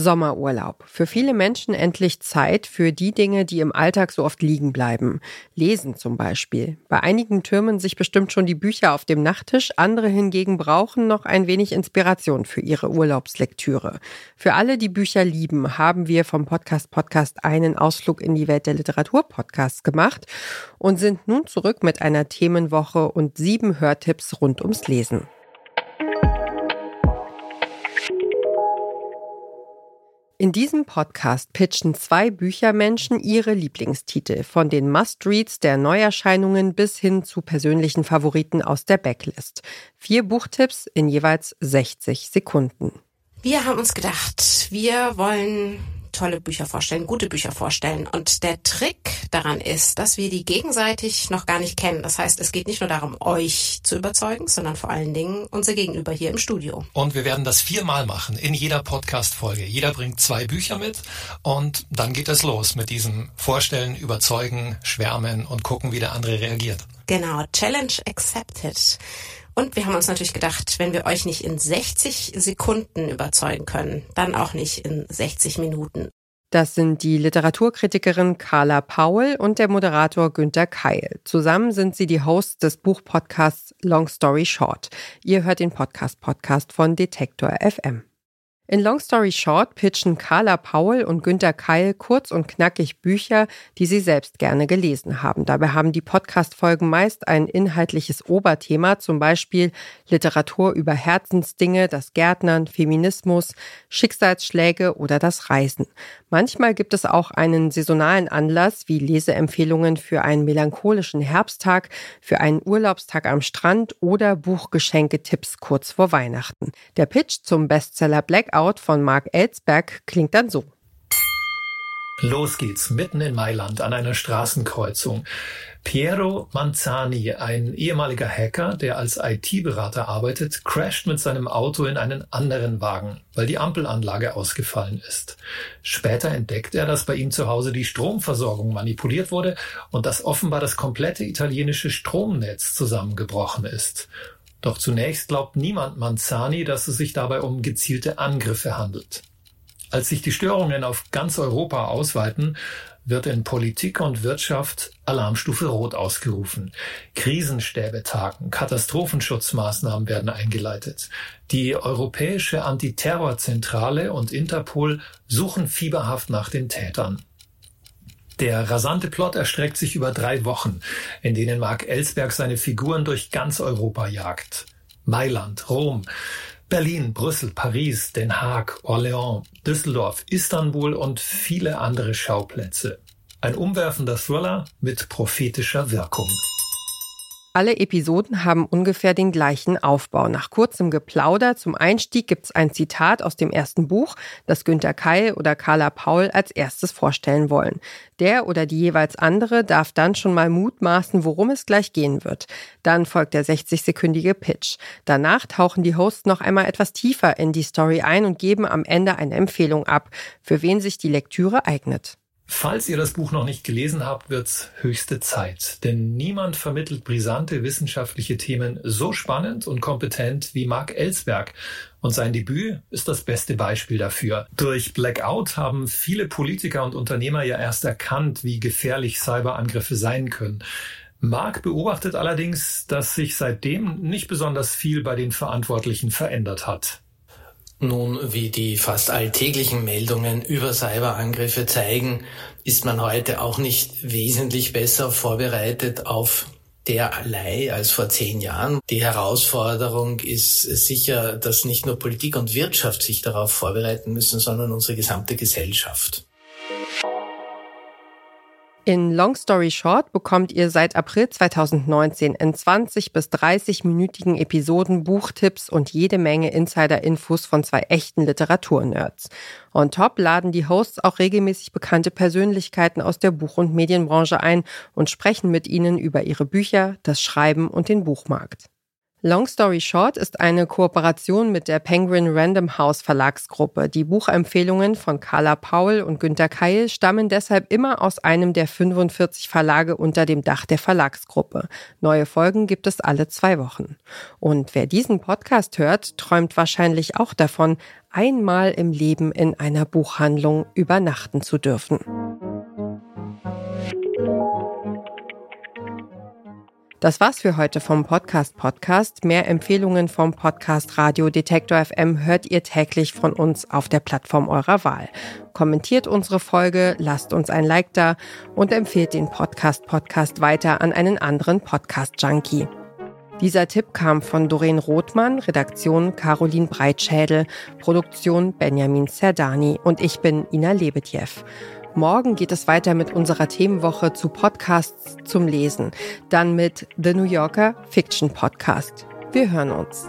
Sommerurlaub. Für viele Menschen endlich Zeit für die Dinge, die im Alltag so oft liegen bleiben. Lesen zum Beispiel. Bei einigen türmen sich bestimmt schon die Bücher auf dem Nachttisch, andere hingegen brauchen noch ein wenig Inspiration für ihre Urlaubslektüre. Für alle, die Bücher lieben, haben wir vom Podcast Podcast einen Ausflug in die Welt der Literatur Podcasts gemacht und sind nun zurück mit einer Themenwoche und sieben Hörtipps rund ums Lesen. In diesem Podcast pitchen zwei Büchermenschen ihre Lieblingstitel, von den Must-Reads der Neuerscheinungen bis hin zu persönlichen Favoriten aus der Backlist. Vier Buchtipps in jeweils 60 Sekunden. Wir haben uns gedacht, wir wollen tolle Bücher vorstellen, gute Bücher vorstellen. Und der Trick daran ist, dass wir die gegenseitig noch gar nicht kennen. Das heißt, es geht nicht nur darum, euch zu überzeugen, sondern vor allen Dingen unser Gegenüber hier im Studio. Und wir werden das viermal machen in jeder Podcast-Folge. Jeder bringt zwei Bücher mit und dann geht es los mit diesem Vorstellen, Überzeugen, Schwärmen und gucken, wie der andere reagiert. Genau, Challenge accepted. Und wir haben uns natürlich gedacht, wenn wir euch nicht in 60 Sekunden überzeugen können, dann auch nicht in 60 Minuten. Das sind die Literaturkritikerin Carla Paul und der Moderator Günter Keil. Zusammen sind sie die Hosts des Buchpodcasts Long Story Short. Ihr hört den Podcast-Podcast von Detektor FM. In Long Story Short pitchen Carla Paul und Günter Keil kurz und knackig Bücher, die sie selbst gerne gelesen haben. Dabei haben die Podcast-Folgen meist ein inhaltliches Oberthema, zum Beispiel Literatur über Herzensdinge, das Gärtnern, Feminismus, Schicksalsschläge oder das Reisen. Manchmal gibt es auch einen saisonalen Anlass, wie Leseempfehlungen für einen melancholischen Herbsttag, für einen Urlaubstag am Strand oder Buchgeschenke-Tipps kurz vor Weihnachten. Der Pitch zum Bestseller Blackout Out von Mark Ellsberg klingt dann so. Los geht's, mitten in Mailand an einer Straßenkreuzung. Piero Manzani, ein ehemaliger Hacker, der als IT-Berater arbeitet, crasht mit seinem Auto in einen anderen Wagen, weil die Ampelanlage ausgefallen ist. Später entdeckt er, dass bei ihm zu Hause die Stromversorgung manipuliert wurde und dass offenbar das komplette italienische Stromnetz zusammengebrochen ist. Doch zunächst glaubt niemand Manzani, dass es sich dabei um gezielte Angriffe handelt. Als sich die Störungen auf ganz Europa ausweiten, wird in Politik und Wirtschaft Alarmstufe Rot ausgerufen. Krisenstäbe tagen, Katastrophenschutzmaßnahmen werden eingeleitet. Die Europäische Antiterrorzentrale und Interpol suchen fieberhaft nach den Tätern. Der rasante Plot erstreckt sich über drei Wochen, in denen Mark Ellsberg seine Figuren durch ganz Europa jagt. Mailand, Rom, Berlin, Brüssel, Paris, Den Haag, Orléans, Düsseldorf, Istanbul und viele andere Schauplätze. Ein umwerfender Thriller mit prophetischer Wirkung. Alle Episoden haben ungefähr den gleichen Aufbau. Nach kurzem Geplauder zum Einstieg gibt es ein Zitat aus dem ersten Buch, das Günter Keil oder Carla Paul als erstes vorstellen wollen. Der oder die jeweils andere darf dann schon mal mutmaßen, worum es gleich gehen wird. Dann folgt der 60-sekündige Pitch. Danach tauchen die Hosts noch einmal etwas tiefer in die Story ein und geben am Ende eine Empfehlung ab, für wen sich die Lektüre eignet. Falls ihr das Buch noch nicht gelesen habt, wird's höchste Zeit. Denn niemand vermittelt brisante wissenschaftliche Themen so spannend und kompetent wie Mark Ellsberg. Und sein Debüt ist das beste Beispiel dafür. Durch Blackout haben viele Politiker und Unternehmer ja erst erkannt, wie gefährlich Cyberangriffe sein können. Mark beobachtet allerdings, dass sich seitdem nicht besonders viel bei den Verantwortlichen verändert hat. Nun, wie die fast alltäglichen Meldungen über Cyberangriffe zeigen, ist man heute auch nicht wesentlich besser vorbereitet auf derlei als vor zehn Jahren. Die Herausforderung ist sicher, dass nicht nur Politik und Wirtschaft sich darauf vorbereiten müssen, sondern unsere gesamte Gesellschaft. In Long Story Short bekommt ihr seit April 2019 in 20 bis 30 minütigen Episoden Buchtipps und jede Menge Insider-Infos von zwei echten Literaturnerds. On top laden die Hosts auch regelmäßig bekannte Persönlichkeiten aus der Buch- und Medienbranche ein und sprechen mit ihnen über ihre Bücher, das Schreiben und den Buchmarkt. Long Story Short ist eine Kooperation mit der Penguin Random House Verlagsgruppe. Die Buchempfehlungen von Carla Paul und Günter Keil stammen deshalb immer aus einem der 45 Verlage unter dem Dach der Verlagsgruppe. Neue Folgen gibt es alle zwei Wochen. Und wer diesen Podcast hört, träumt wahrscheinlich auch davon, einmal im Leben in einer Buchhandlung übernachten zu dürfen. Das war's für heute vom Podcast Podcast. Mehr Empfehlungen vom Podcast Radio Detektor FM hört ihr täglich von uns auf der Plattform eurer Wahl. Kommentiert unsere Folge, lasst uns ein Like da und empfehlt den Podcast Podcast weiter an einen anderen Podcast Junkie. Dieser Tipp kam von Doreen Rothmann, Redaktion Caroline Breitschädel, Produktion Benjamin Serdani und ich bin Ina Lebetjew. Morgen geht es weiter mit unserer Themenwoche zu Podcasts zum Lesen. Dann mit The New Yorker Fiction Podcast. Wir hören uns.